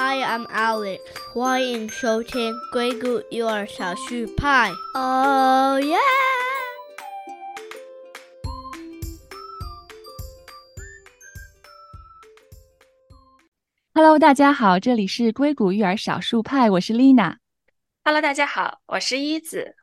Hi, I'm Alex，欢迎收听硅谷幼儿小树派。Oh yeah！Hello，大家好，这里是硅谷育儿少数派，我是丽娜。Hello，大家好，我是一子。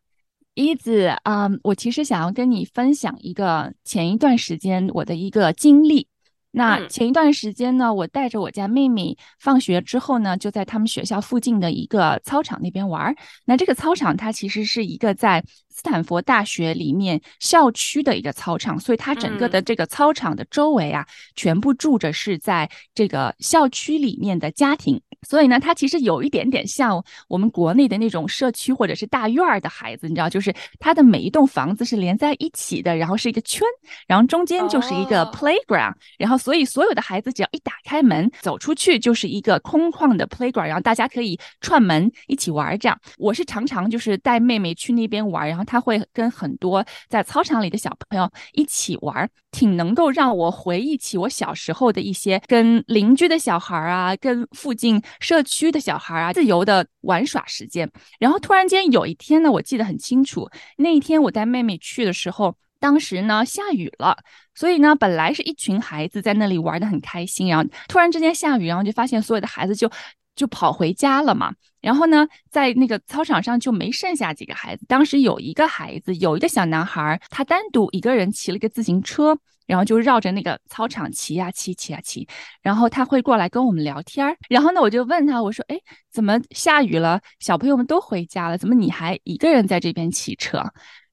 一子，嗯，我其实想要跟你分享一个前一段时间我的一个经历。那嗯前一段时间呢，我带着我家妹妹放学之后呢，就在他们学校附近的一个操场那边玩儿。那这个操场它其实是一个在斯坦福大学里面校区的一个操场，所以它整个的这个操场的周围啊，全部住着是在这个校区里面的家庭。所以呢，它其实有一点点像我们国内的那种社区或者是大院儿的孩子，你知道，就是它的每一栋房子是连在一起的，然后是一个圈，然后中间就是一个哦 playground，、然后所以所有的孩子只要一打开门走出去就是一个空旷的 playground，然后大家可以串门一起玩儿。这样，我是常常就是带妹妹去那边玩儿，然后他会跟很多在操场里的小朋友一起玩儿，挺能够让我回忆起我小时候的一些跟邻居的小孩儿啊，跟附近社区的小孩儿啊自由的玩耍时间。然后突然间有一天呢，我记得很清楚，那一天我带妹妹去的时候，当时呢下雨了，所以呢本来是一群孩子在那里玩的很开心，然后突然之间下雨，然后就发现所有的孩子就就跑回家了嘛。然后呢，在那个操场上就没剩下几个孩子。当时有一个孩子，有一个小男孩，他单独一个人骑了个自行车，然后就绕着那个操场骑呀骑，骑呀骑。然后他会过来跟我们聊天儿。然后呢，我就问他，我说：“哎，怎么下雨了？小朋友们都回家了，怎么你还一个人在这边骑车？”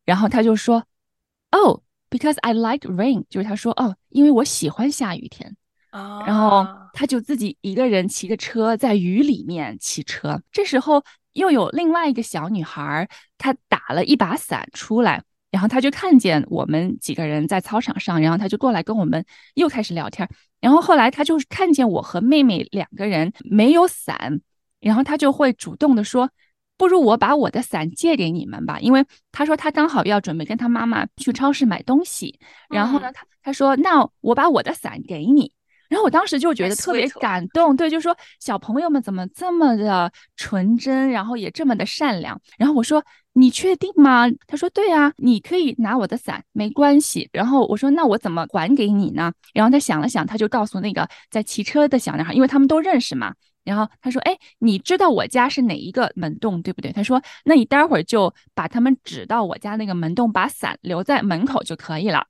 然后他就说：“Oh, because I like rain。”就是他说：“哦，因为我喜欢下雨天。”哦然后他就自己一个人骑个车在雨里面骑车。这时候又有另外一个小女孩儿，她打了一把伞出来，然后她就看见我们几个人在操场上，然后她就过来跟我们又开始聊天儿。然后后来她就看见我和妹妹两个人没有伞，然后她就会主动的说。不如我把我的伞借给你们吧，因为她说她刚好要准备跟她妈妈去超市买东西，然后呢，嗯她她说那我把我的伞给你，然后我当时就觉得特别感动，对，就说小朋友们怎么这么的纯真，然后也这么的善良。然后我说你确定吗？他说对啊，你可以拿我的伞，没关系。然后我说那我怎么还给你呢？然后他想了想，他就告诉那个在骑车的小男孩，因为他们都认识嘛。然后他说：“哎，你知道我家是哪一个门洞，对不对？”他说：“那你待会儿就把他们指到我家那个门洞，把伞留在门口就可以了。”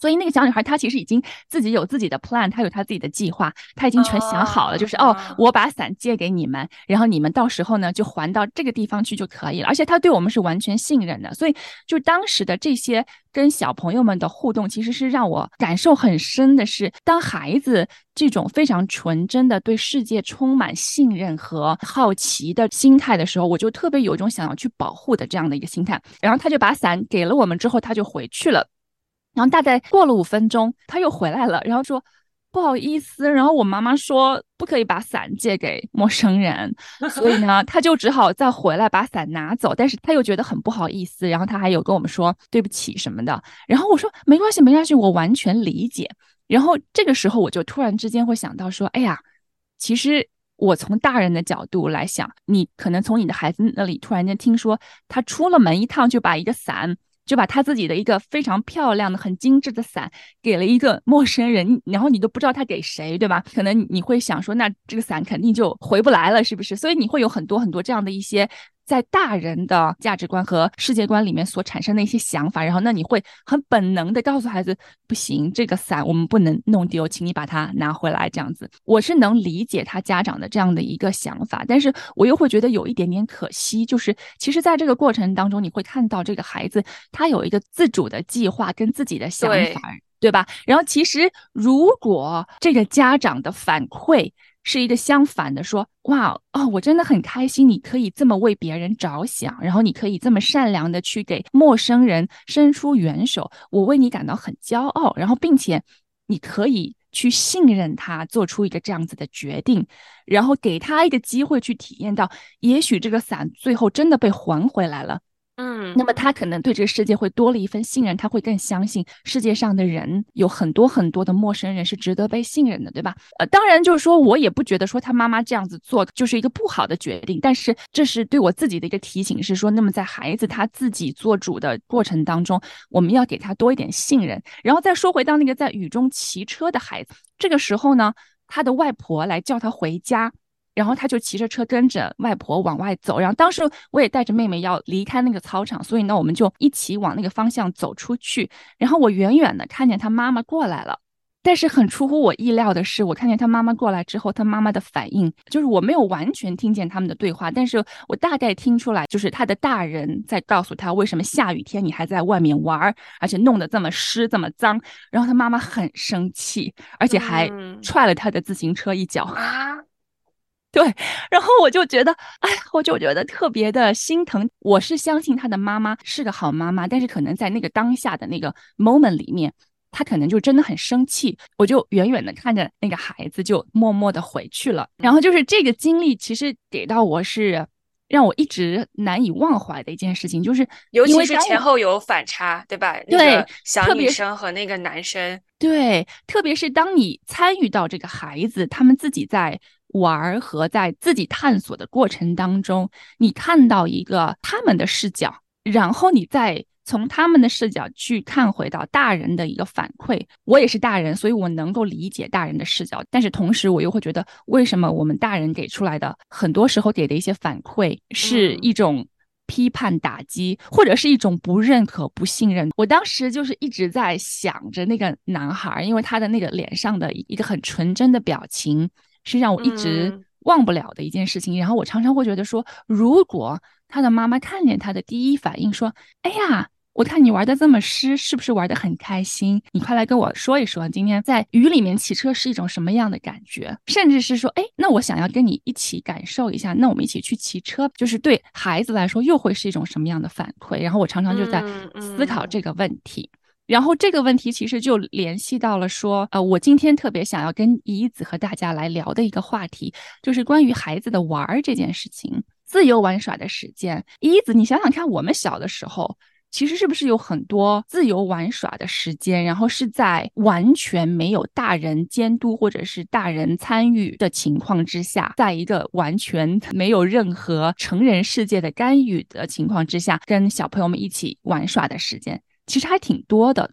所以那个小女孩她其实已经自己有自己的 plan，她有她自己的计划，她已经全想好了，就是哦哦，我把伞借给你们，然后你们到时候呢就还到这个地方去就可以了。而且她对我们是完全信任的，所以就当时的这些跟小朋友们的互动，其实是让我感受很深的是，当孩子这种非常纯真的对世界充满信任和好奇的心态的时候，我就特别有一种想要去保护的这样的一个心态。然后她就把伞给了我们之后，她就回去了。然后大概过了五分钟，他又回来了，然后说不好意思，然后我妈妈说不可以把伞借给陌生人，所以呢，他就只好再回来把伞拿走，但是他又觉得很不好意思，然后他还有跟我们说对不起什么的，然后我说没关系，没关系，我完全理解。然后这个时候我就突然之间会想到说，哎呀，其实。我从大人的角度来想，你可能从你的孩子那里突然间听说他出了门一趟就把一个伞就把他自己的一个非常漂亮的、很精致的伞给了一个陌生人，然后你都不知道他给谁，对吧？可能你会想说，那这个伞肯定就回不来了，是不是？所以你会有很多很多这样的一些在大人的价值观和世界观里面所产生的一些想法，然后那你会很本能的告诉孩子，不行，这个伞我们不能弄丢，请你把它拿回来，这样子。我是能理解他家长的这样的一个想法，但是我又会觉得有一点点可惜，就是其实在这个过程当中，你会看到这个孩子他有一个自主的计划跟自己的想法，对吧？然后其实如果这个家长的反馈是一个相反的，说哇哦，我真的很开心，你可以这么为别人着想，然后你可以这么善良的去给陌生人伸出援手，我为你感到很骄傲，然后并且你可以去信任他做出一个这样子的决定，然后给他一个机会去体验到，也许这个伞最后真的被还回来了。嗯，那么他可能对这个世界会多了一份信任，他会更相信世界上的人有很多很多的陌生人是值得被信任的，对吧？呃，当然就是说我也不觉得说他妈妈这样子做就是一个不好的决定，但是这是对我自己的一个提醒，是说，那么在孩子他自己做主的过程当中，我们要给他多一点信任。然后再说回到那个在雨中骑车的孩子，这个时候呢，他的外婆来叫他回家。然后他就骑着车跟着外婆往外走，然后当时我也带着妹妹要离开那个操场，所以呢我们就一起往那个方向走出去。然后我远远的看见他妈妈过来了，但是很出乎我意料的是，我看见他妈妈过来之后，他妈妈的反应就是我没有完全听见他们的对话，但是我大概听出来，就是他的大人在告诉他为什么下雨天你还在外面玩儿，而且弄得这么湿这么脏。然后他妈妈很生气，而且还踹了他的自行车一脚啊。对，然后我就觉得，哎，我就觉得特别的心疼。我是相信他的妈妈是个好妈妈，但是可能在那个当下的那个 moment 里面，他可能就真的很生气。我就远远的看着那个孩子，就默默的回去了。然后就是这个经历，其实给到我是让我一直难以忘怀的一件事情，就是尤其是前后有反差，对吧？对，小女生和那个男生，对，特别是当你参与到这个孩子他们自己在。玩和在自己探索的过程当中，你看到一个他们的视角，然后你再从他们的视角去看回到大人的一个反馈。我也是大人，所以我能够理解大人的视角，但是同时我又会觉得，为什么我们大人给出来的很多时候给的一些反馈是一种批判、打击，或者是一种不认可、不信任？我当时就是一直在想着那个男孩，因为他的那个脸上的一个很纯真的表情。是让我一直忘不了的一件事情。然后我常常会觉得说，如果他的妈妈看见他的第一反应说：“哎呀，我看你玩的这么湿，是不是玩的很开心？你快来跟我说一说，今天在雨里面骑车是一种什么样的感觉？甚至是说，哎，那我想要跟你一起感受一下，那我们一起去骑车，就是对孩子来说又会是一种什么样的反馈？然后我常常就在思考这个问题。然后这个问题其实就联系到了说，呃，我今天特别想要跟怡子和大家来聊的一个话题，就是关于孩子的玩儿这件事情，自由玩耍的时间。怡子，你想想看，我们小的时候，其实是不是有很多自由玩耍的时间，然后是在完全没有大人监督或者是大人参与的情况之下，在一个完全 没有任何成人世界的干预的情况之下，跟小朋友们一起玩耍的时间。其实还挺多的，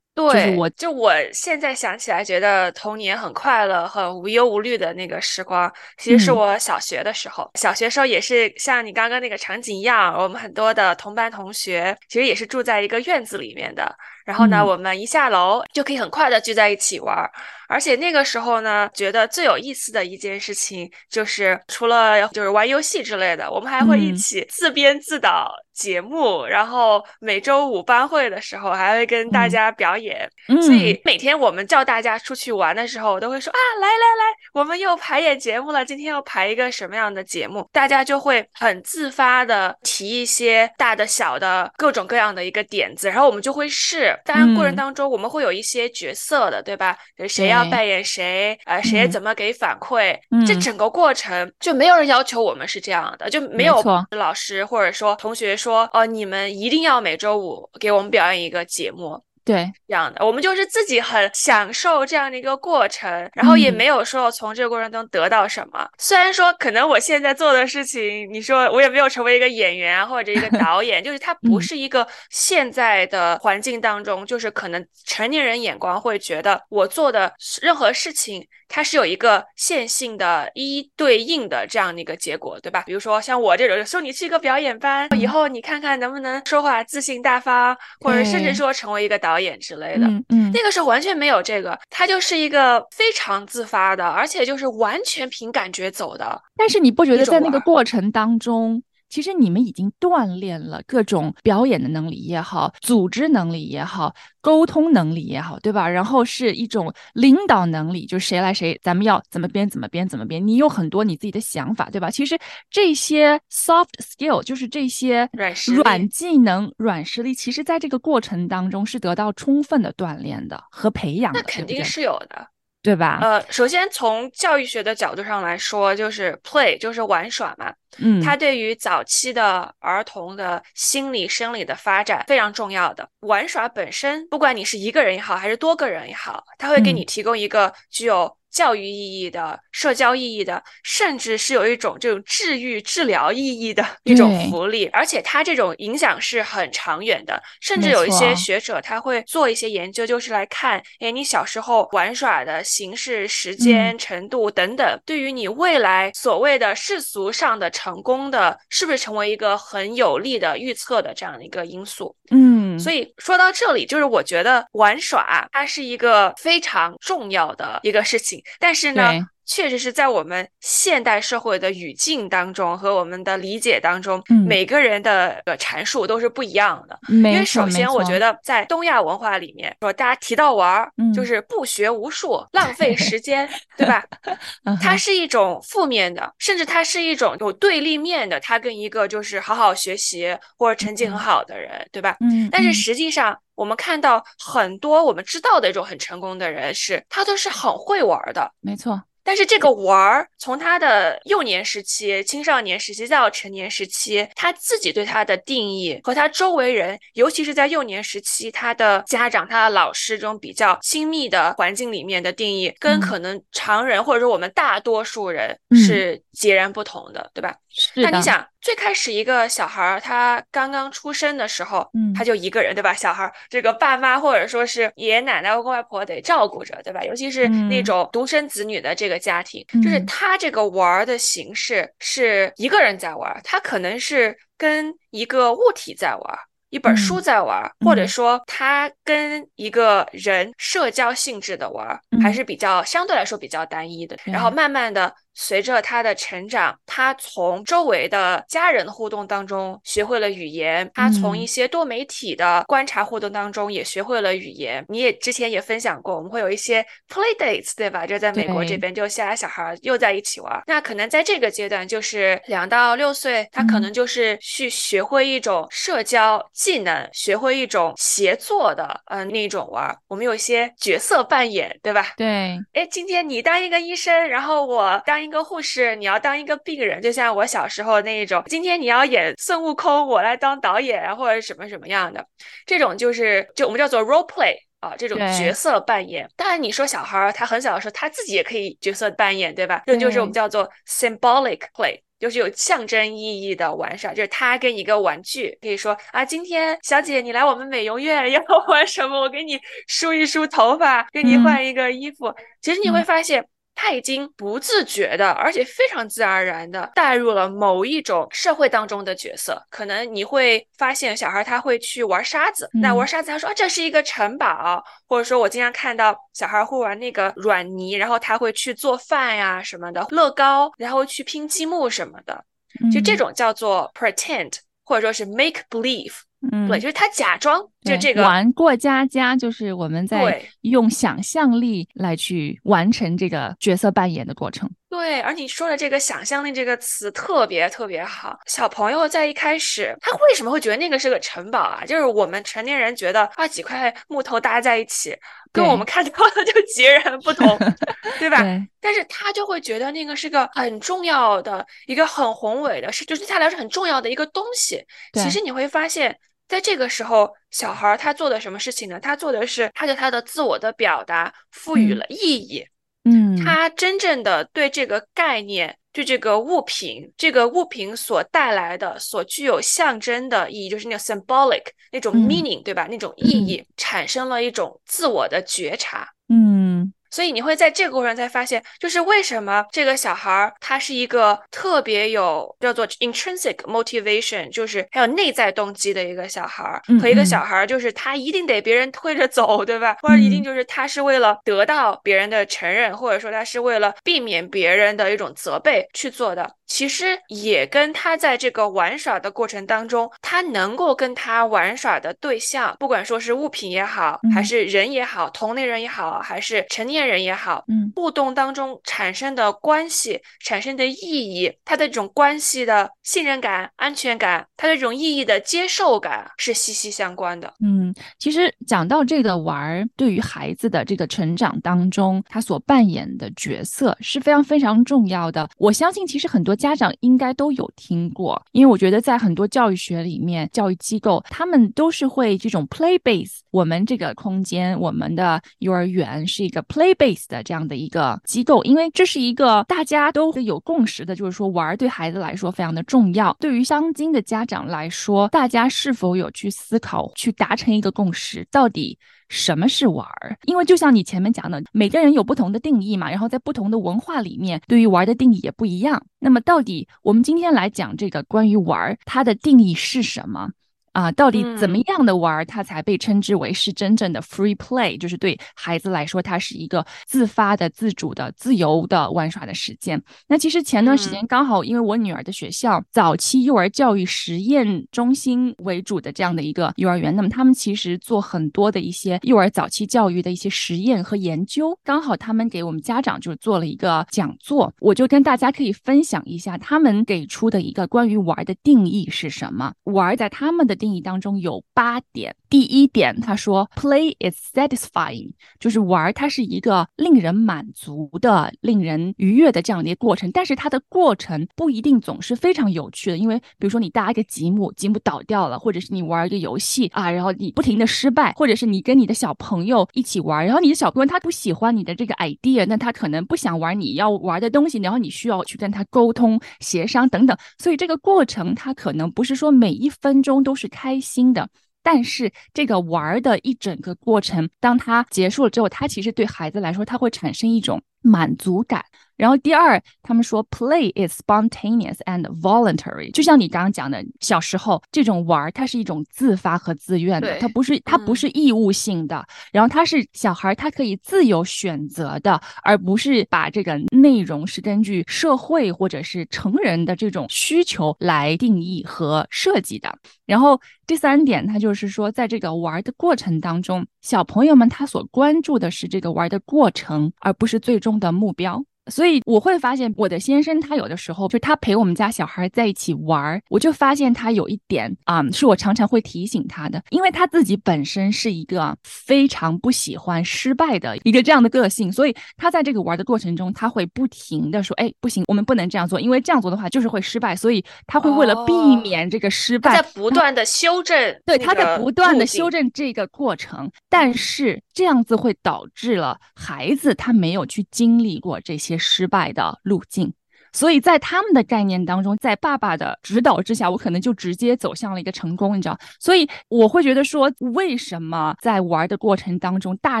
对，我就我现在想起来，觉得童年很快乐、很无忧无虑的那个时光，其实是我小学的时候。小学时候也是像你刚刚那个场景一样，我们很多的同班同学，其实也是住在一个院子里面的。然后呢，我们一下楼就可以很快的聚在一起玩。而且那个时候呢，觉得最有意思的一件事情就是，除了就是玩游戏之类的，我们还会一起自编自导节目。然后每周五班会的时候，还会跟大家表演。所以每天我们叫大家出去玩的时候，我都会说啊，来来来，我们又排演节目了。今天要排一个什么样的节目？大家就会很自发的提一些大的、小的各种各样的一个点子，然后我们就会试。当然过程当中我们会有一些角色的，对吧？谁要？扮演谁？呃，谁怎么给反馈？这整个过程就没有人要求我们是这样的，就没有老师或者说同学说，哦，你们一定要每周五给我们表演一个节目。对，这样的，我们就是自己很享受这样的一个过程，然后也没有说从这个过程中得到什么。虽然说可能我现在做的事情，你说我也没有成为一个演员或者一个导演，就是它不是一个现在的环境当中，就是可能成年人眼光会觉得我做的任何事情。它是有一个线性的一对应的这样的一个结果，对吧？比如说像我这种，送你去一个表演班，以后你看看能不能说话自信大方，或者甚至说成为一个导演之类的。嗯，那个时候完全没有这个，它就是一个非常自发的，而且就是完全凭感觉走的。但是你不觉得在那个过程当中？其实你们已经锻炼了各种表演的能力也好，组织能力也好，沟通能力也好，对吧？然后是一种领导能力，就是谁来谁，咱们要怎么编怎么编怎么编。你有很多你自己的想法，对吧？其实这些 soft skill 就是这些软软技能、软实力，其实在这个过程当中是得到充分的锻炼的和培养的。那肯定是有的。对吧？呃，首先从教育学的角度上来说，就是 play 就是玩耍嘛。嗯，它对于早期的儿童的心理生理的发展非常重要的。玩耍本身，不管你是一个人也好，还是多个人也好，它会给你提供一个具有。教育意义的、社交意义的，甚至是有一种这种治愈、治疗意义的一种福利，而且它这种影响是很长远的。甚至有一些学者他会做一些研究，就是来看，哎，你小时候玩耍的形式、时间、程度等等，对于你未来所谓的世俗上的成功的，是不是成为一个很有利的预测的这样的一个因素？嗯，所以说到这里，就是我觉得玩耍它是一个非常重要的一个事情。但是呢，确实是在我们现代社会的语境当中和我们的理解当中，每个人的阐述都是不一样的。因为首先，我觉得在东亚文化里面，说大家提到玩儿，就是不学无术、浪费时间，对吧？它是一种负面的，甚至它是一种有对立面的。它跟一个就是好好学习或者成绩很好的人，对吧？嗯。但是实际上。我们看到很多我们知道的一种很成功的人，是他都是很会玩的，没错。但是这个玩儿，从他的幼年时期、青少年时期到成年时期，他自己对他的定义和他周围人，尤其是在幼年时期，他的家长、他的老师这种比较亲密的环境里面的定义，跟可能常人或者说我们大多数人是截然不同的，对吧？那你想，最开始一个小孩儿他刚刚出生的时候，嗯，他就一个人，对吧？小孩儿这个爸妈或者说是爷爷奶奶、外公外婆得照顾着，对吧？尤其是那种独生子女的这个家庭，就是他这个玩儿的形式是一个人在玩，他可能是跟一个物体在玩。一本书在玩，或者说他跟一个人社交性质的玩，还是比较相对来说比较单一的。然后慢慢的随着他的成长，他从周围的家人的互动当中学会了语言，他从一些多媒体的观察互动当中也学会了语言。你也之前也分享过，我们会有一些 play dates，对吧？就在美国这边，就下来小孩又在一起玩。那可能在这个阶段，就是两到六岁，他可能就是去学会一种社交。技能学会一种协作的，嗯，那种玩。我们有一些角色扮演，对吧？对。哎，今天你当一个医生，然后我当一个护士，你要当一个病人，就像我小时候那一种。今天你要演孙悟空，我来当导演啊，或者什么什么样的，这种就是就我们叫做 role play 啊，这种角色扮演。当然，你说小孩儿他很小的时候，他自己也可以角色扮演，对吧？这就是我们叫做 symbolic play。就是有象征意义的玩耍，就是他跟一个玩具可以说啊，今天小姐你来我们美容院要玩什么？我给你梳一梳头发，给你换一个衣服。其实你会发现。他已经不自觉的，而且非常自然而然的带入了某一种社会当中的角色。可能你会发现，小孩他会去玩沙子，那玩沙子他说啊，这是一个城堡，或者说我经常看到小孩会玩那个软泥，然后他会去做饭呀什么的，乐高，然后去拼积木什么的，就这种叫做 pretend，或者说是 make believe。嗯，对，就是他假装就这个玩过家家，就是我们在用想象力来去完成这个角色扮演的过程。对，而你说的这个想象力这个词特别特别好。小朋友在一开始，他为什么会觉得那个是个城堡啊？就是我们成年人觉得啊，几块木头搭在一起，跟我们看到的就截然不同，对吧？但是他就会觉得那个是个很重要的一个很宏伟的，是就是对他来说很重要的一个东西。其实你会发现。在这个时候，小孩他做的什么事情呢？他做的是，他对他的自我的表达赋予了意义。嗯，他真正的对这个概念，对这个物品，这个物品所带来的、所具有象征的意义，就是那个 symbolic 那种 meaning，对吧？那种意义产生了一种自我的觉察。嗯。所以你会在这个过程才发现，就是为什么这个小孩儿他是一个特别有叫做 intrinsic motivation，就是还有内在动机的一个小孩儿，和一个小孩儿就是他一定得别人推着走，对吧？或者一定就是他是为了得到别人的承认，或者说他是为了避免别人的一种责备去做的。其实也跟他在这个玩耍的过程当中，他能够跟他玩耍的对象，不管说是物品也好，还是人也好，同龄人也好，还是成年。年人也好，嗯，互动当中产生的关系、产生的意义，他的这种关系的信任感、安全感，他的这种意义的接受感是息息相关的。嗯，其实讲到这个玩儿，对于孩子的这个成长当中，他所扮演的角色是非常非常重要的。我相信，其实很多家长应该都有听过，因为我觉得在很多教育学里面，教育机构他们都是会这种 play base。我们这个空间，我们的幼儿园是一个 play base 的这样的一个机构，因为这是一个大家都有共识的，就是说玩对孩子来说非常的重要。对于当今的家长来说，大家是否有去思考、去达成一个共识，到底什么是玩儿？因为就像你前面讲的，每个人有不同的定义嘛，然后在不同的文化里面，对于玩的定义也不一样。那么，到底我们今天来讲这个关于玩儿，它的定义是什么？啊，到底怎么样的玩儿，它才被称之为是真正的 free play？就是对孩子来说，它是一个自发的、自主的、自由的玩耍的时间。那其实前段时间刚好，因为我女儿的学校早期幼儿教育实验中心为主的这样的一个幼儿园，那么他们其实做很多的一些幼儿早期教育的一些实验和研究。刚好他们给我们家长就是做了一个讲座，我就跟大家可以分享一下他们给出的一个关于玩儿的定义是什么。玩儿在他们的定义当中有八点。第一点，他说，play is satisfying，就是玩，它是一个令人满足的、令人愉悦的这样的一个过程。但是它的过程不一定总是非常有趣的，因为比如说你搭一个积木，积木倒掉了，或者是你玩一个游戏啊，然后你不停的失败，或者是你跟你的小朋友一起玩，然后你的小朋友他不喜欢你的这个 idea，那他可能不想玩你要玩的东西，然后你需要去跟他沟通、协商等等。所以这个过程他可能不是说每一分钟都是开心的。但是这个玩儿的一整个过程，当它结束了之后，它其实对孩子来说，它会产生一种满足感。然后第二，他们说 play is spontaneous and voluntary，就像你刚刚讲的，小时候这种玩儿，它是一种自发和自愿的，它不是它不是义务性的。然后它是小孩他可以自由选择的，而不是把这个内容是根据社会或者是成人的这种需求来定义和设计的。然后第三点，它就是说，在这个玩的过程当中，小朋友们他所关注的是这个玩的过程，而不是最终的目标。所以我会发现，我的先生他有的时候就他陪我们家小孩在一起玩儿，我就发现他有一点啊，是我常常会提醒他的，因为他自己本身是一个非常不喜欢失败的一个这样的个性，所以他在这个玩的过程中，他会不停的说：“哎，不行，我们不能这样做，因为这样做的话就是会失败。”所以他会为了避免这个失败，在不断的修正，对，他在不断的修正这个过程，但是这样子会导致了孩子他没有去经历过这些。失败的路径。所以在他们的概念当中，在爸爸的指导之下，我可能就直接走向了一个成功，你知道？所以我会觉得说，为什么在玩的过程当中，大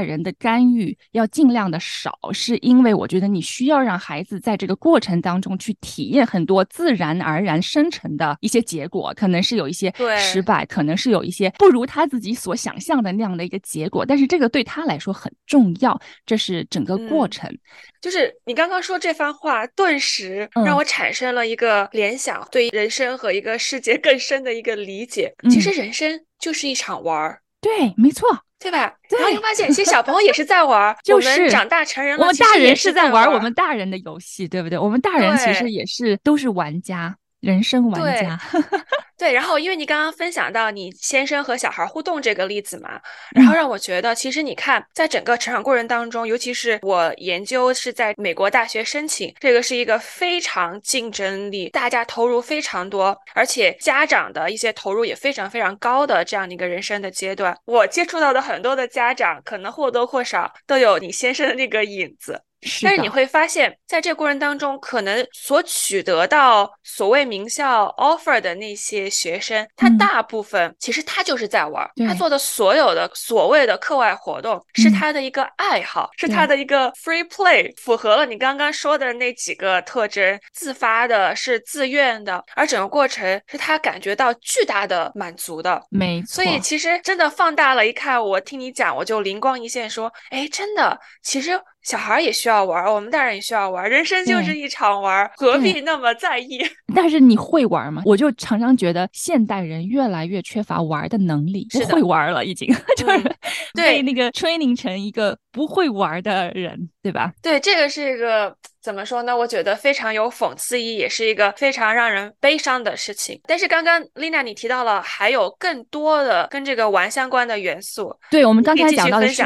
人的干预要尽量的少？是因为我觉得你需要让孩子在这个过程当中去体验很多自然而然生成的一些结果，可能是有一些失败，可能是有一些不如他自己所想象的那样的一个结果，但是这个对他来说很重要，这是整个过程。就是你刚刚说这番话，顿时。让我产生了一个联想，对人生和一个世界 更深的一个理解。其实人生就是一场玩儿，对，没错，对吧？然后又发现，其实小朋友也是在玩儿，就是长大成人了，我们大人是在玩我们大人的游戏，对不对？我们大人其实也是都是玩家，人生玩家。对，然后因为你刚刚分享到你先生和小孩互动这个例子嘛，然后让我觉得，其实你看，在整个成长过程当中，尤其是我研究是在美国大学申请，这个是一个非常竞争力，大家投入非常多，而且家长的一些投入也非常非常高的这样的一个人生的阶段。我接触到的很多的家长，可能或多或少都有你先生的那个影子。但是你会发现，在这个过程当中，可能所取得到所谓名校 offer 的那些学生，他大部分其实他就是在玩，他做的所有的所谓的课外活动是他的一个爱好，是他的一个 free play，符合了你刚刚说的那几个特征：自发的，是自愿的，而整个过程是他感觉到巨大的满足的。没错。所以其实真的放大了一看，我听你讲，我就灵光一现，说，哎，真的，其实。小孩也需要玩，我们大人也需要玩，人生就是一场玩，何必那么在意？但是你会玩吗？我就常常觉得现代人越来越缺乏玩的能力，不会玩了，已经 就是被那个 training 成一个不会玩的人，对吧？对，这个是一个。怎么说呢？我觉得非常有讽刺意义，也是一个非常让人悲伤的事情。但是刚刚丽娜你提到了还有更多的跟这个玩相关的元素，对我们刚才讲到的是？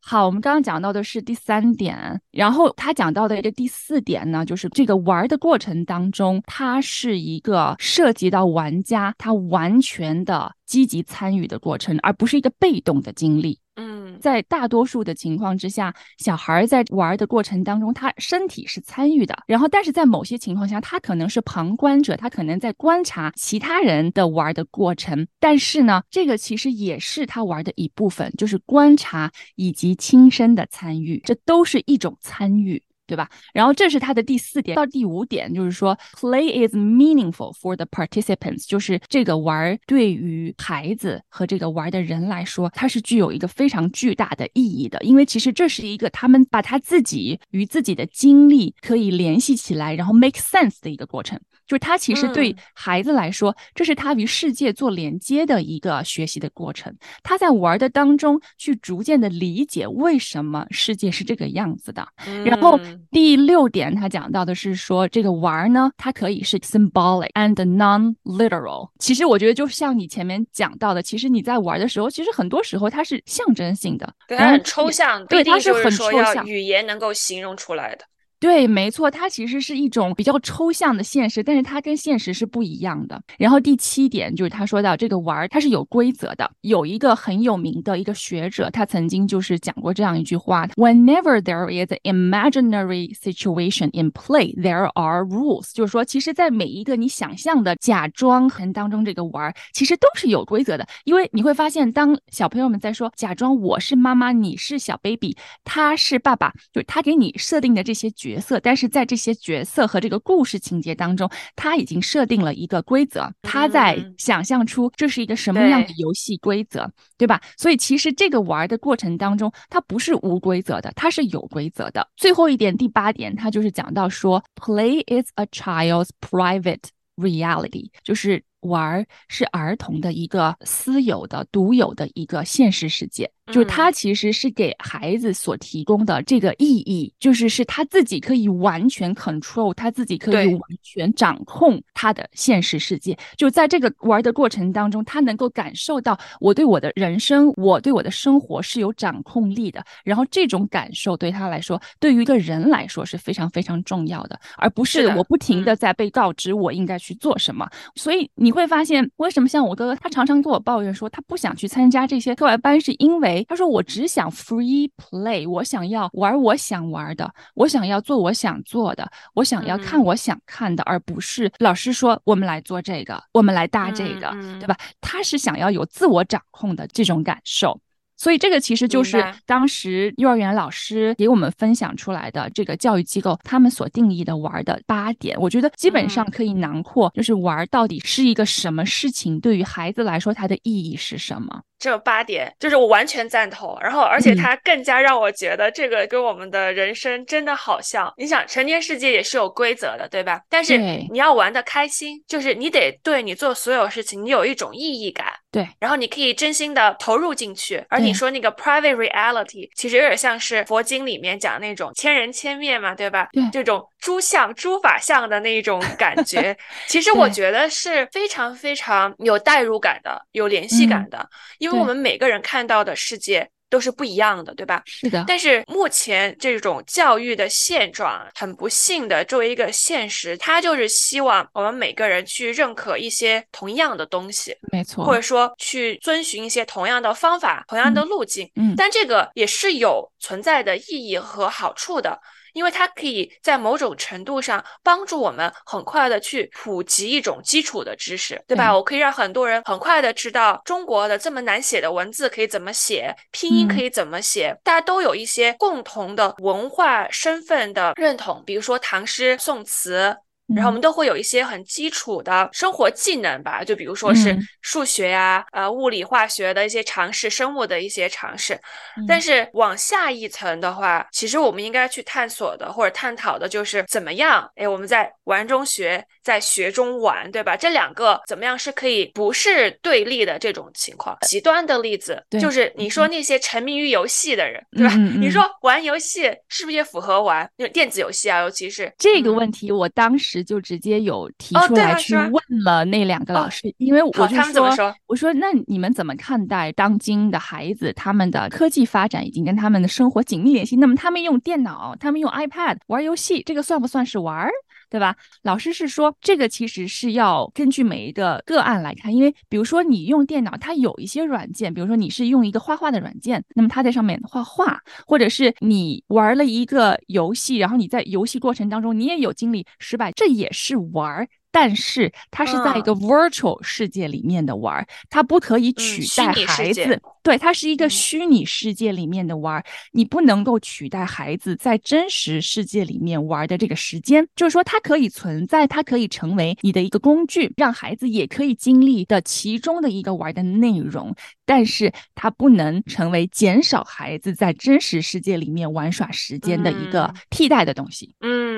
好，我们刚刚讲到的是第三点，然后他讲到的一个第四点呢，就是这个玩的过程当中，它是一个涉及到玩家他完全的积极参与的过程，而不是一个被动的经历。嗯，在大多数的情况之下，小孩在玩的过程当中，他身体是参与的。然后，但是在某些情况下，他可能是旁观者，他可能在观察其他人的玩的过程。但是呢，这个其实也是他玩的一部分，就是观察以及亲身的参与，这都是一种参与。对吧？然后这是它的第四点，到第五点就是说，play is meaningful for the participants，就是这个玩对于孩子和这个玩的人来说，它是具有一个非常巨大的意义的，因为其实这是一个他们把他自己与自己的经历可以联系起来，然后 make sense 的一个过程。就是他其实对孩子来说，这是他与世界做连接的一个学习的过程。他在玩的当中去逐渐的理解为什么世界是这个样子的。然后第六点，他讲到的是说，这个玩呢，它可以是 symbolic and non-literal。其实我觉得，就像你前面讲到的，其实你在玩的时候，其实很多时候它是象征性的，对，它很抽象，对，它是很抽象，语言能够形容出来的。对，没错，它其实是一种比较抽象的现实，但是它跟现实是不一样的。然后第七点就是他说到这个玩儿，它是有规则的。有一个很有名的一个学者，他曾经就是讲过这样一句话：Whenever there is an imaginary situation in play, there are rules。就是说，其实，在每一个你想象的假装痕当中，这个玩儿其实都是有规则的。因为你会发现，当小朋友们在说假装我是妈妈，你是小 baby，他是爸爸，就是他给你设定的这些角。角色，但是在这些角色和这个故事情节当中，他已经设定了一个规则，他在想象出这是一个什么样的游戏规则，对吧？所以其实这个玩的过程当中，它不是无规则的，它是有规则的。最后一点，第八点，他就是讲到说，Play is a child's private reality，就是玩是儿童的一个私有的、独有的一个现实世界。就是他其实是给孩子所提供的这个意义，就是是他自己可以完全 control，他自己可以完全掌控他的现实世界。就在这个玩的过程当中，他能够感受到我对我的人生，我对我的生活是有掌控力的。然后这种感受对他来说，对于一个人来说是非常非常重要的，而不是我不停的在被告知我应该去做什么。所以你会发现，为什么像我哥哥，他常常跟我抱怨说，他不想去参加这些课外班，是因为。他说：“我只想 free play，我想要玩我想玩的，我想要做我想做的，我想要看我想看的，而不是老师说我们来做这个，我们来搭这个，对吧？他是想要有自我掌控的这种感受。”所以这个其实就是当时幼儿园老师给我们分享出来的这个教育机构他们所定义的玩的八点，我觉得基本上可以囊括，就是玩到底是一个什么事情，对于孩子来说它的意义是什么。这八点就是我完全赞同，然后而且它更加让我觉得这个跟我们的人生真的好像。你想，成年世界也是有规则的，对吧？但是你要玩的开心，就是你得对你做所有事情，你有一种意义感。对，然后你可以真心的投入进去。而你说那个 private reality，其实有点像是佛经里面讲那种千人千面嘛，对吧？对，这种诸相诸法相的那种感 觉，其实我觉得是非常非常有代入感的，有联系感的，因为我们每个人看到的世界。都是不一样的，对吧？是的。但是目前这种教育的现状，很不幸的，作为一个现实，它就是希望我们每个人去认可一些同样的东西，没错，或者说去遵循一些同样的方法、同样的路径。嗯，但这个也是有存在的意义和好处的。因为它可以在某种程度上帮助我们很快的去普及一种基础的知识，对吧？我可以让很多人很快的知道中国的这么难写的文字可以怎么写，拼音可以怎么写，大家都有一些共同的文化身份的认同，比如说唐诗宋词。然后我们都会有一些很基础的生活技能吧，就比如说是数学呀、呃物理、化学的一些常识、生物的一些常识。但是往下一层的话，其实我们应该去探索的或者探讨的就是怎么样，哎，我们在玩中学，在学中玩，对吧？这两个怎么样是可以不是对立的这种情况？极端的例子就是你说那些沉迷于游戏的人，对吧？你说玩游戏是不是也符合玩？就电子游戏啊，尤其是这个问题，我当时就直接有提出来去问了那两个老师，因为我就说，我说那你们怎么看待当今的孩子，他们的科技发展已经跟他们的生活紧密联系？那么他们用电脑，他们用 iPad 玩游戏，这个算不算是玩？对吧？老师是说，这个其实是要根据每一个个案来看，因为比如说你用电脑，它有一些软件，比如说你是用一个画画的软件，那么它在上面画画，或者是你玩了一个游戏，然后你在游戏过程当中你也有经历失败，这也是玩。但是它是在一个 virtual 世界里面的玩儿，它不可以取代孩子。对，它是一个虚拟世界里面的玩儿，你不能够取代孩子在真实世界里面玩的这个时间。就是说，它可以存在，它可以成为你的一个工具，让孩子也可以经历的其中的一个玩的内容。但是它不能成为减少孩子在真实世界里面玩耍时间的一个替代的东西。嗯，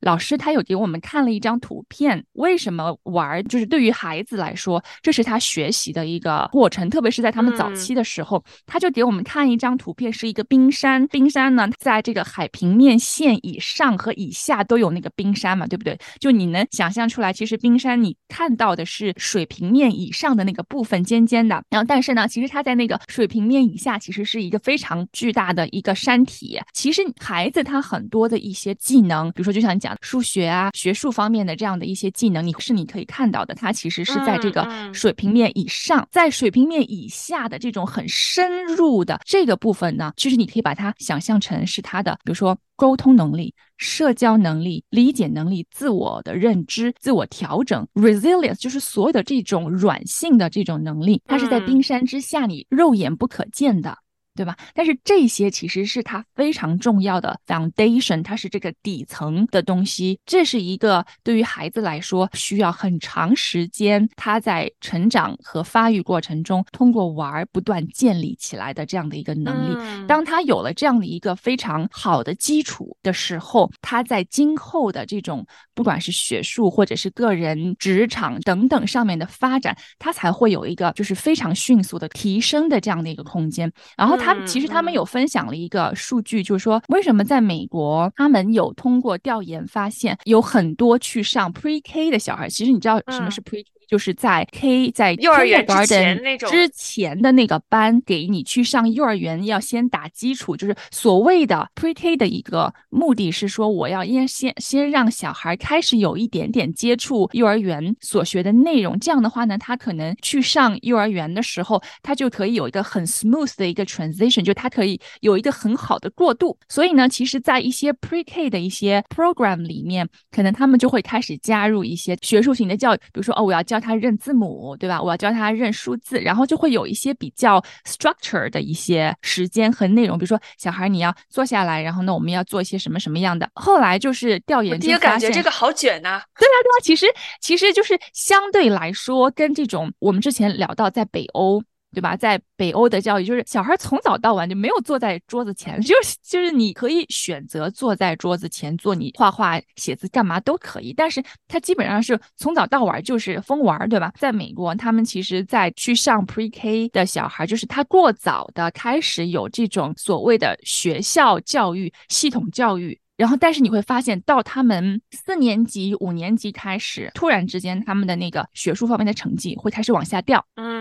老师他有给我们看了一张图片。为什么玩？就是对于孩子来说，这是他学习的一个过程，特别是在他们早期的时候，他就给我们看一张图片，是一个冰山。冰山呢，在这个海平面线以上和以下都有那个冰山嘛，对不对？就你能想象出来，其实冰山你看到的是水平面以上的那个部分尖尖的，然后但是呢，其实它在那个水平面以下，其实是一个非常巨大的一个山体。其实孩子他很多的一些技能，比如说就像你讲数学啊、学术方面的这样的一些技。能你是你可以看到的，它其实是在这个水平面以上，在水平面以下的这种很深入的这个部分呢，其实你可以把它想象成是它的，比如说沟通能力、社交能力、理解能力、自我的认知、自我调整、resilience，就是所有的这种软性的这种能力，它是在冰山之下你肉眼不可见的。对吧？但是这些其实是它非常重要的 foundation，它是这个底层的东西。这是一个对于孩子来说需要很长时间，他在成长和发育过程中通过玩儿不断建立起来的这样的一个能力。当他有了这样的一个非常好的基础的时候，他在今后的这种不管是学术或者是个人、职场等等上面的发展，他才会有一个就是非常迅速的提升的这样的一个空间。然后他。他们其实他们有分享了一个数据，就是说为什么在美国，他们有通过调研发现，有很多去上 Pre K 的小孩。其实你知道什么是 Pre？就是在 K 在幼儿园之前那种之前的那个班，给你去上幼儿园，要先打基础，就是所谓的 Pre K 的一个目的是说，我要先先先让小孩开始有一点点接触幼儿园所学的内容，这样的话呢，他可能去上幼儿园的时候，他就可以有一个很 smooth 的一个 transition，就他可以有一个很好的过渡。所以呢，其实，在一些 Pre K 的一些 program 里面，可能他们就会开始加入一些学术型的教育，比如说哦，我要教。他认字母，对吧？我要教他认数字，然后就会有一些比较 structure 的一些时间和内容，比如说小孩你要坐下来，然后呢我们要做一些什么什么样的。后来就是调研第一个感觉这个好卷呐。对啊，对啊，其实其实就是相对来说跟这种我们之前聊到在北欧。对吧？在北欧的教育，就是小孩从早到晚就没有坐在桌子前，就是就是你可以选择坐在桌子前做你画画、写字干嘛都可以，但是他基本上是从早到晚就是疯玩，对吧？在美国，他们其实在去上 Pre K 的小孩，就是他过早的开始有这种所谓的学校教育、系统教育。然后，但是你会发现，到他们四年级、五年级开始，突然之间，他们的那个学术方面的成绩会开始往下掉。嗯，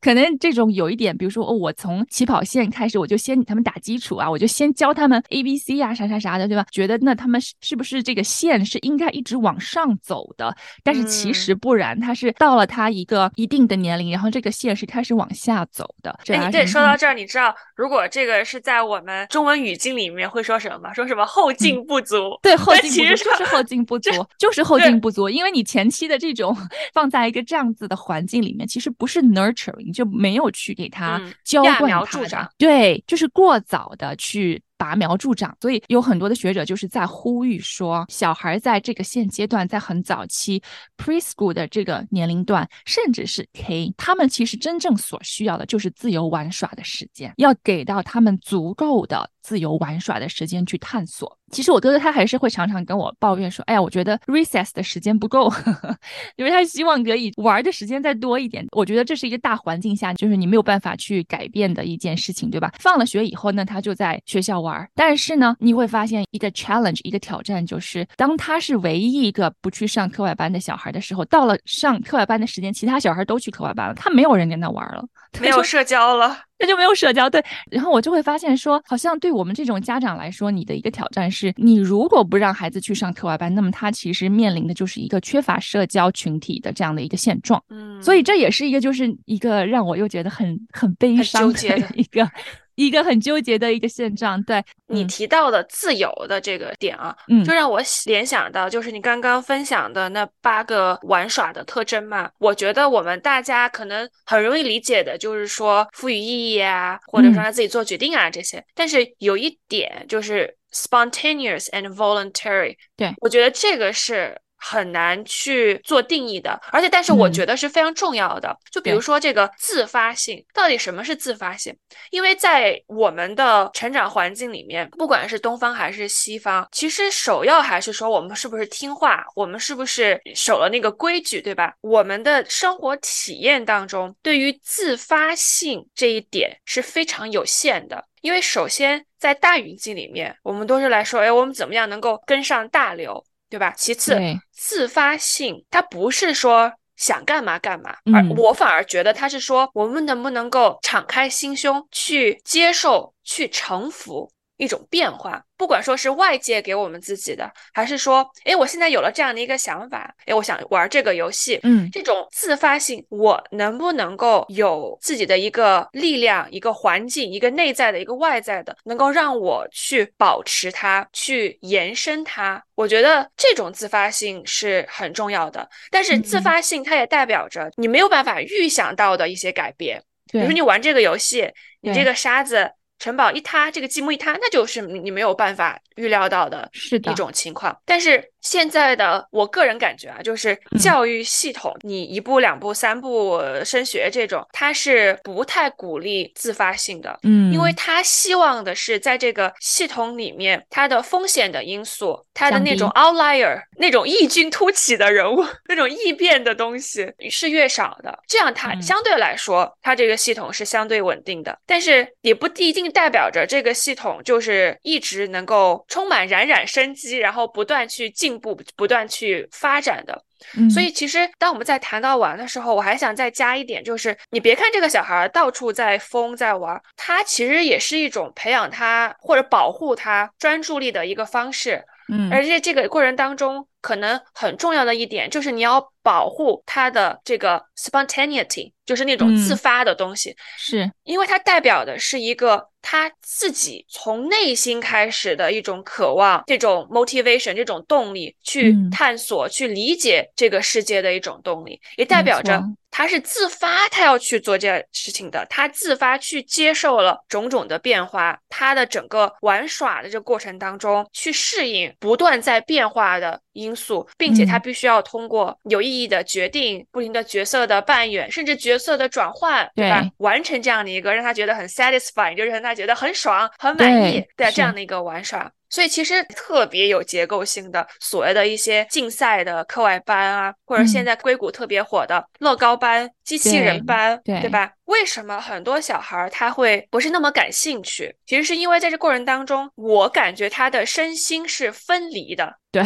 可能这种有一点，比如说，哦，我从起跑线开始，我就先给他们打基础啊，我就先教他们 A B C 啊，啥啥啥的，对吧？觉得那他们是是不是这个线是应该一直往上走的？但是其实不然，他是到了他一个一定的年龄，然后这个线是开始往下走的。哎，对，说到这儿，你知道，如果这个是在我们中文语境里面会说什么吗？说什么后？劲不足，对后劲不足就是后劲不足，就是后劲不足。因为你前期的这种 放在一个这样子的环境里面，其实不是 nurturing，就没有去给他浇灌他的，对，就是过早的去拔苗助长。所以有很多的学者就是在呼吁说，小孩在这个现阶段，在很早期 preschool 的这个年龄段，甚至是 K，他们其实真正所需要的就是自由玩耍的时间，要给到他们足够的自由玩耍的时间去探索。其实我哥哥他还是会常常跟我抱怨说：“哎呀，我觉得 recess 的时间不够，因为他希望可以玩的时间再多一点。”我觉得这是一个大环境下，就是你没有办法去改变的一件事情，对吧？放了学以后呢，他就在学校玩，但是呢，你会发现一个 challenge，一个挑战，就是当他是唯一一个不去上课外班的小孩的时候，到了上课外班的时间，其他小孩都去课外班了，他没有人跟他玩了，没有社交了。那就没有社交对，然后我就会发现说，好像对我们这种家长来说，你的一个挑战是，你如果不让孩子去上课外班，那么他其实面临的就是一个缺乏社交群体的这样的一个现状。嗯，所以这也是一个，就是一个让我又觉得很很悲伤的一个。一个很纠结的一个现状，对你提到的自由的这个点啊，嗯，就让我联想到就是你刚刚分享的那八个玩耍的特征嘛。我觉得我们大家可能很容易理解的就是说赋予意义啊，或者说让自己做决定啊这些。但是有一点就是 spontaneous and voluntary，对我觉得这个是。很难去做定义的，而且，但是我觉得是非常重要的。就比如说这个自发性，到底什么是自发性？因为在我们的成长环境里面，不管是东方还是西方，其实首要还是说我们是不是听话，我们是不是守了那个规矩，对吧？我们的生活体验当中，对于自发性这一点是非常有限的。因为首先在大语境里面，我们都是来说，哎，我们怎么样能够跟上大流？对吧？其次，自发性，它不是说想干嘛干嘛，而我反而觉得它是说，我们能不能够敞开心胸去接受、去臣服。一种变化，不管说是外界给我们自己的，还是说，哎，我现在有了这样的一个想法，哎，我想玩这个游戏，嗯，这种自发性，我能不能够有自己的一个力量、一个环境、一个内在的一个外在的，能够让我去保持它、去延伸它？我觉得这种自发性是很重要的。但是自发性它也代表着你没有办法预想到的一些改变，比如说你玩这个游戏，你这个沙子。城堡一塌，这个积木一塌，那就是你没有办法预料到的一种情况。但是现在的我个人感觉啊，就是教育系统，你一步两步三步升学这种，它是不太鼓励自发性的，嗯，因为他希望的是在这个系统里面，它的风险的因素，它的那种 outlier，那种异军突起的人物，那种异变的东西是越少的，这样它相对来说，它这个系统是相对稳定的，但是也不一定。代表着这个系统就是一直能够充满冉冉生机，然后不断去进步、不断去发展的。所以，其实当我们在谈到玩的时候，我还想再加一点，就是你别看这个小孩到处在疯在玩，他其实也是一种培养他或者保护他专注力的一个方式。嗯，而且这个过程当中，可能很重要的一点就是你要保护他的这个 spontaneity，就是那种自发的东西，是。因为它代表的是一个他自己从内心开始的一种渴望，这种 motivation，这种动力去探索、去理解这个世界的一种动力，也代表着。他是自发，他要去做这件事情的。他自发去接受了种种的变化，他的整个玩耍的这个过程当中，去适应不断在变化的因素，并且他必须要通过有意义的决定、不停的角色的扮演，甚至角色的转换，对吧？完成这样的一个让他觉得很 satisfying，就是让他觉得很爽、很满意的这样的一个玩耍。所以其实特别有结构性的所谓的一些竞赛的课外班啊，或者现在硅谷特别火的乐高班、机器人班，对吧？为什么很多小孩他会不是那么感兴趣？其实是因为在这过程当中，我感觉他的身心是分离的。对，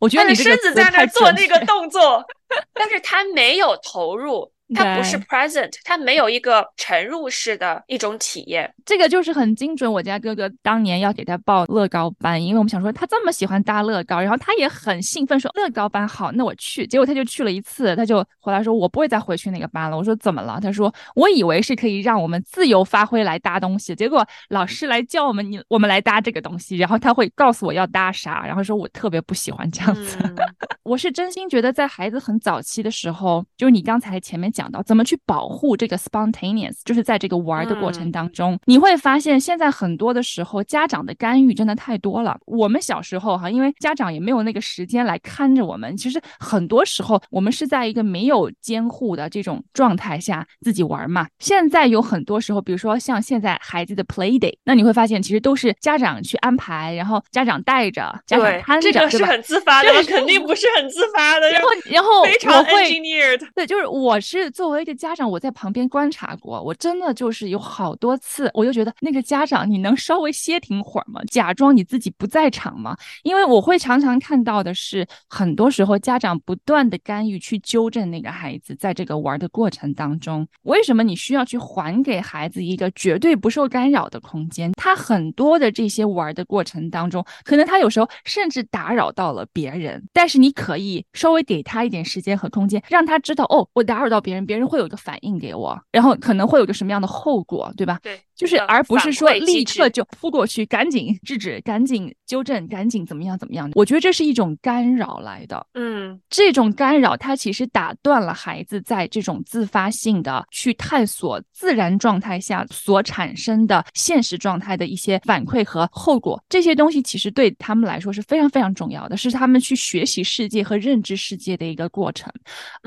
我觉得你身子在那做那个动作，但是他没有投入。它不是 present，它没有一个沉入式的一种体验。这个就是很精准。我家哥哥当年要给他报乐高班，因为我们想说他这么喜欢搭乐高，然后他也很兴奋说乐高班好，那我去。结果他就去了一次，他就回来说我不会再回去那个班了。我说怎么了？他说我以为是可以让我们自由发挥来搭东西，结果老师来教我们，你我们来搭这个东西，然后他会告诉我要搭啥，然后说我特别不喜欢这样子。我是真心觉得在孩子很早期的时候，就是你刚才前面讲。讲到怎么去保护这个 spontaneous，就是在这个玩的过程当中，你会发现现在很多的时候家长的干预真的太多了。我们小时候哈，因为家长也没有那个时间来看着我们，其实很多时候我们是在一个没有监护的这种状态下自己玩嘛。现在有很多时候，比如说像现在孩子的 play day，那你会发现其实都是家长去安排，然后家长带着，家长看着，这个是很自发的，肯定不是很自发的。然后，然后非常 engineered。对，就是我是作为一个家长，我在旁边观察过，我真的就是有好多次，我就觉得那个家长，你能稍微歇停会儿吗？假装你自己不在场吗？因为我会常常看到的是，很多时候家长不断的干预去纠正那个孩子，在这个玩的过程当中，为什么你需要去还给孩子一个绝对不受干扰的空间？他很多的这些玩的过程当中，可能他有时候甚至打扰到了别人，但是你可以稍微给他一点时间和空间，让他知道哦，我打扰到别，别人别人会有一个反应给我，然后可能会有个什么样的后果，对吧？对。就是，而不是说立刻就扑过去，赶紧制止，赶紧纠正，赶紧怎么样怎么样。我觉得这是一种干扰来的。嗯，这种干扰它其实打断了孩子在这种自发性的去探索自然状态下所产生的现实状态的一些反馈和后果。这些东西其实对他们来说是非常非常重要的，是他们去学习世界和认知世界的一个过程。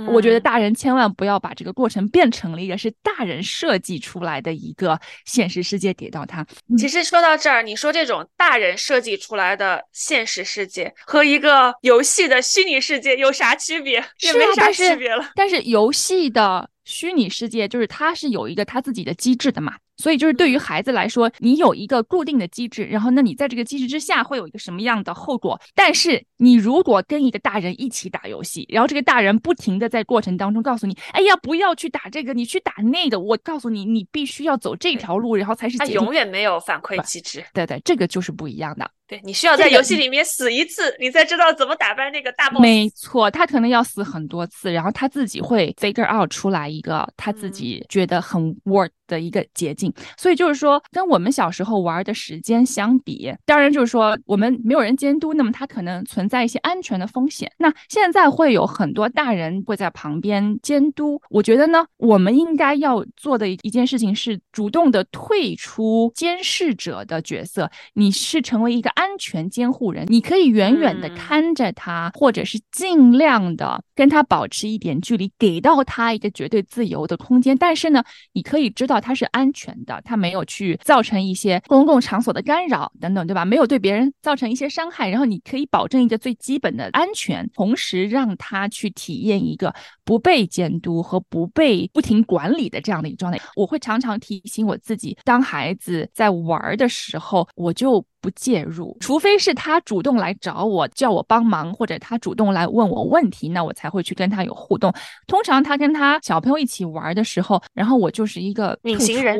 我觉得大人千万不要把这个过程变成了一个是大人设计出来的一个现。现实世界给到他。其实说到这儿，你说这种大人设计出来的现实世界和一个游戏的虚拟世界有啥区别？也没啥区别了。但是游戏的虚拟世界就是它是有一个它自己的机制的嘛。所以就是对于孩子来说，你有一个固定的机制，然后那你在这个机制之下会有一个什么样的后果？但是你如果跟一个大人一起打游戏，然后这个大人不停的在过程当中告诉你，哎呀，不要去打这个，你去打那个，我告诉你，你必须要走这条路，然后才是。他永远没有反馈机制。对对，这个就是不一样的。对你需要在游戏里面死一次，你才知道怎么打败那个大 boss。没错，他可能要死很多次，然后他自己会 figure out 出来一个他自己觉得很 work 的一个捷径。所以就是说，跟我们小时候玩的时间相比，当然就是说我们没有人监督，那么他可能存在一些安全的风险。那现在会有很多大人会在旁边监督。我觉得呢，我们应该要做的一件事情是主动的退出监视者的角色，你是成为一个。安全监护人，你可以远远的看着他，或者是尽量的跟他保持一点距离，给到他一个绝对自由的空间。但是呢，你可以知道它是安全的，它没有去造成一些公共场所的干扰等等，对吧？没有对别人造成一些伤害。然后你可以保证一个最基本的安全，同时让他去体验一个不被监督和不被不停管理的这样的一个状态。我会常常提醒我自己，当孩子在玩的时候，我就。不介入，除非是他主动来找我，叫我帮忙，或者他主动来问我问题，那我才会去跟他有互动。通常他跟他小朋友一起玩的时候，然后我就是一个隐形人。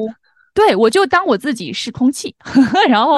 对，我就当我自己是空气，然后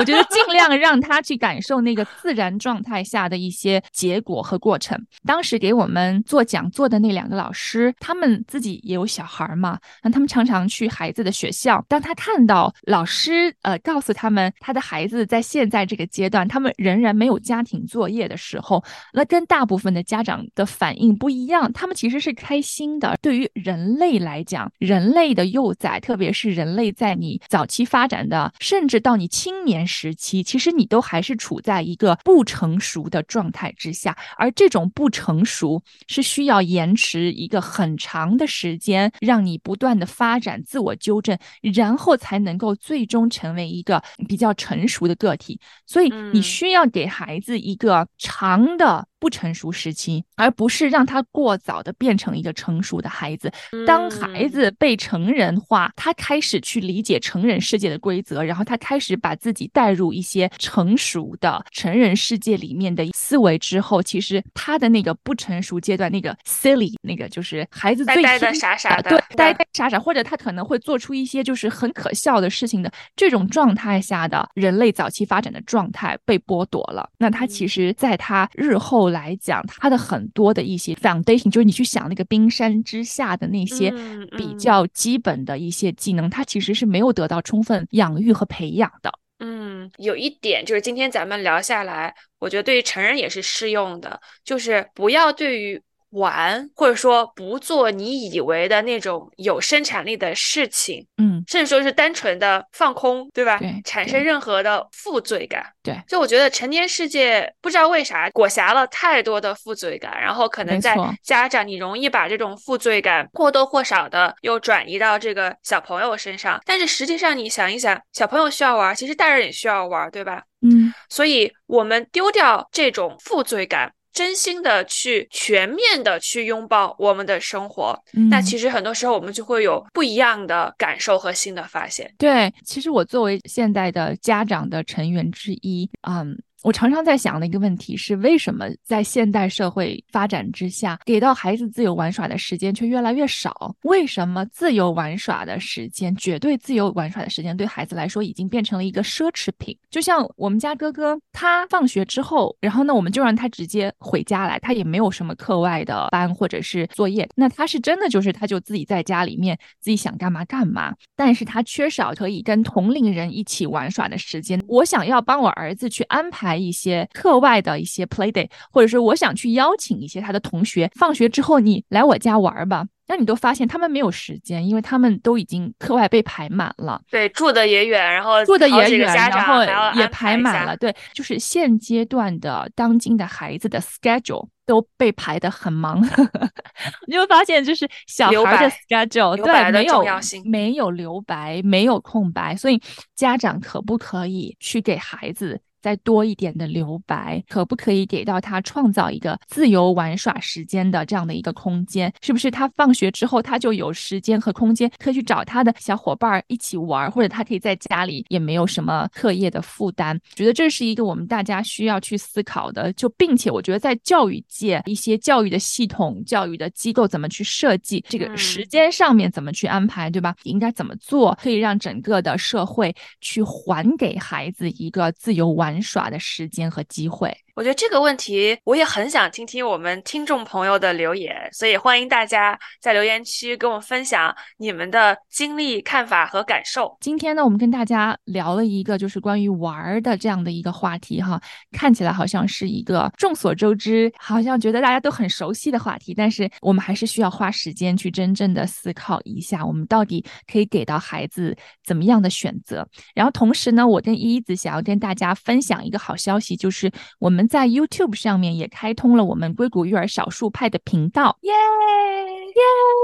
我觉得尽量让他去感受那个自然状态下的一些结果和过程。当时给我们做讲座的那两个老师，他们自己也有小孩嘛，那他们常常去孩子的学校。当他看到老师呃告诉他们他的孩子在现在这个阶段，他们仍然没有家庭作业的时候，那跟大部分的家长的反应不一样，他们其实是开心的。对于人类来讲，人类的幼崽，特别是人类。在你早期发展的，甚至到你青年时期，其实你都还是处在一个不成熟的状态之下，而这种不成熟是需要延迟一个很长的时间，让你不断的发展、自我纠正，然后才能够最终成为一个比较成熟的个体。所以你需要给孩子一个长的。不成熟时期，而不是让他过早的变成一个成熟的孩子。当孩子被成人化，他开始去理解成人世界的规则，然后他开始把自己带入一些成熟的成人世界里面的思维之后，其实他的那个不成熟阶段，那个 silly，那个就是孩子最呆的傻傻的，对，呆呆傻傻，或者他可能会做出一些就是很可笑的事情的这种状态下的人类早期发展的状态被剥夺了。那他其实在他日后。来讲，它的很多的一些 foundation，就是你去想那个冰山之下的那些比较基本的一些技能，它其实是没有得到充分养育和培养的。嗯，有一点就是今天咱们聊下来，我觉得对于成人也是适用的，就是不要对于玩，或者说不做你以为的那种有生产力的事情，嗯，甚至说是单纯的放空，对吧？对产生任何的负罪感。对，所以我觉得成年世界不知道为啥裹挟了太多的负罪感，然后可能在家长你容易把这种负罪感或多或少的又转移到这个小朋友身上。但是实际上你想一想，小朋友需要玩，其实大人也需要玩，对吧？嗯，所以我们丢掉这种负罪感。真心的去全面的去拥抱我们的生活，那其实很多时候我们就会有不一样的感受和新的发现。对，其实我作为现在的家长的成员之一，嗯。我常常在想的一个问题是，为什么在现代社会发展之下，给到孩子自由玩耍的时间却越来越少？为什么自由玩耍的时间，绝对自由玩耍的时间，对孩子来说已经变成了一个奢侈品？就像我们家哥哥，他放学之后，然后呢，我们就让他直接回家来，他也没有什么课外的班或者是作业，那他是真的就是他就自己在家里面自己想干嘛干嘛，但是他缺少可以跟同龄人一起玩耍的时间。我想要帮我儿子去安排。一些课外的一些 play day，或者说我想去邀请一些他的同学，放学之后你来我家玩吧。那你都发现他们没有时间，因为他们都已经课外被排满了。对，住的也远，然后住的也远，然后也排满了。对，就是现阶段的当今的孩子的 schedule 都被排的很忙。你会发现，就是小孩的 schedule 对没有没有留白，没有空白，所以家长可不可以去给孩子？再多一点的留白，可不可以给到他创造一个自由玩耍时间的这样的一个空间？是不是他放学之后他就有时间和空间可以去找他的小伙伴一起玩，或者他可以在家里也没有什么课业的负担？觉得这是一个我们大家需要去思考的。就并且我觉得在教育界一些教育的系统、教育的机构怎么去设计这个时间上面怎么去安排，对吧？应该怎么做可以让整个的社会去还给孩子一个自由玩？玩耍的时间和机会。我觉得这个问题，我也很想听听我们听众朋友的留言，所以欢迎大家在留言区跟我分享你们的经历、看法和感受。今天呢，我们跟大家聊了一个就是关于玩的这样的一个话题哈，看起来好像是一个众所周知，好像觉得大家都很熟悉的话题，但是我们还是需要花时间去真正的思考一下，我们到底可以给到孩子怎么样的选择。然后同时呢，我跟依依子想要跟大家分享一个好消息，就是我们。在 YouTube 上面也开通了我们硅谷育儿少数派的频道，耶耶！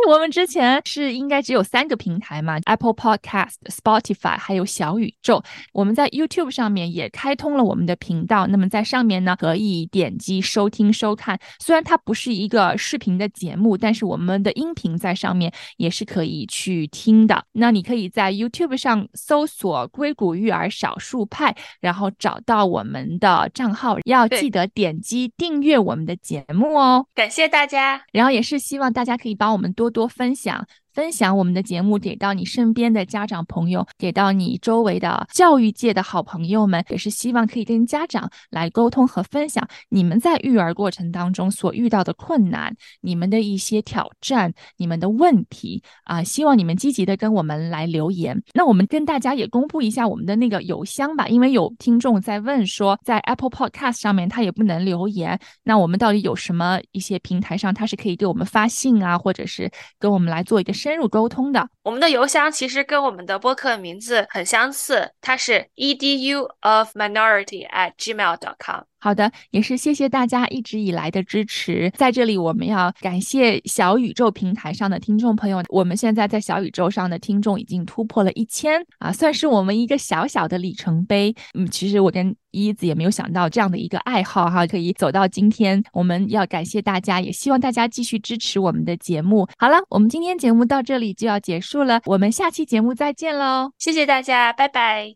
我们之前是应该只有三个平台嘛，Apple Podcast、Spotify 还有小宇宙。我们在 YouTube 上面也开通了我们的频道，那么在上面呢可以点击收听收看。虽然它不是一个视频的节目，但是我们的音频在上面也是可以去听的。那你可以在 YouTube 上搜索“硅谷育儿少数派”，然后找到我们的账号，要。记得点击订阅我们的节目哦，感谢大家。然后也是希望大家可以帮我们多多分享。分享我们的节目给到你身边的家长朋友，给到你周围的教育界的好朋友们，也是希望可以跟家长来沟通和分享你们在育儿过程当中所遇到的困难，你们的一些挑战，你们的问题啊，希望你们积极的跟我们来留言。那我们跟大家也公布一下我们的那个邮箱吧，因为有听众在问说，在 Apple Podcast 上面他也不能留言，那我们到底有什么一些平台上他是可以给我们发信啊，或者是跟我们来做一个。深入沟通的，我们的邮箱其实跟我们的播客名字很相似，它是 edu of minority at gmail dot com。好的，也是谢谢大家一直以来的支持。在这里，我们要感谢小宇宙平台上的听众朋友。我们现在在小宇宙上的听众已经突破了一千啊，算是我们一个小小的里程碑。嗯，其实我跟一子也没有想到这样的一个爱好哈，可以走到今天。我们要感谢大家，也希望大家继续支持我们的节目。好了，我们今天节目到这里就要结束了，我们下期节目再见喽！谢谢大家，拜拜。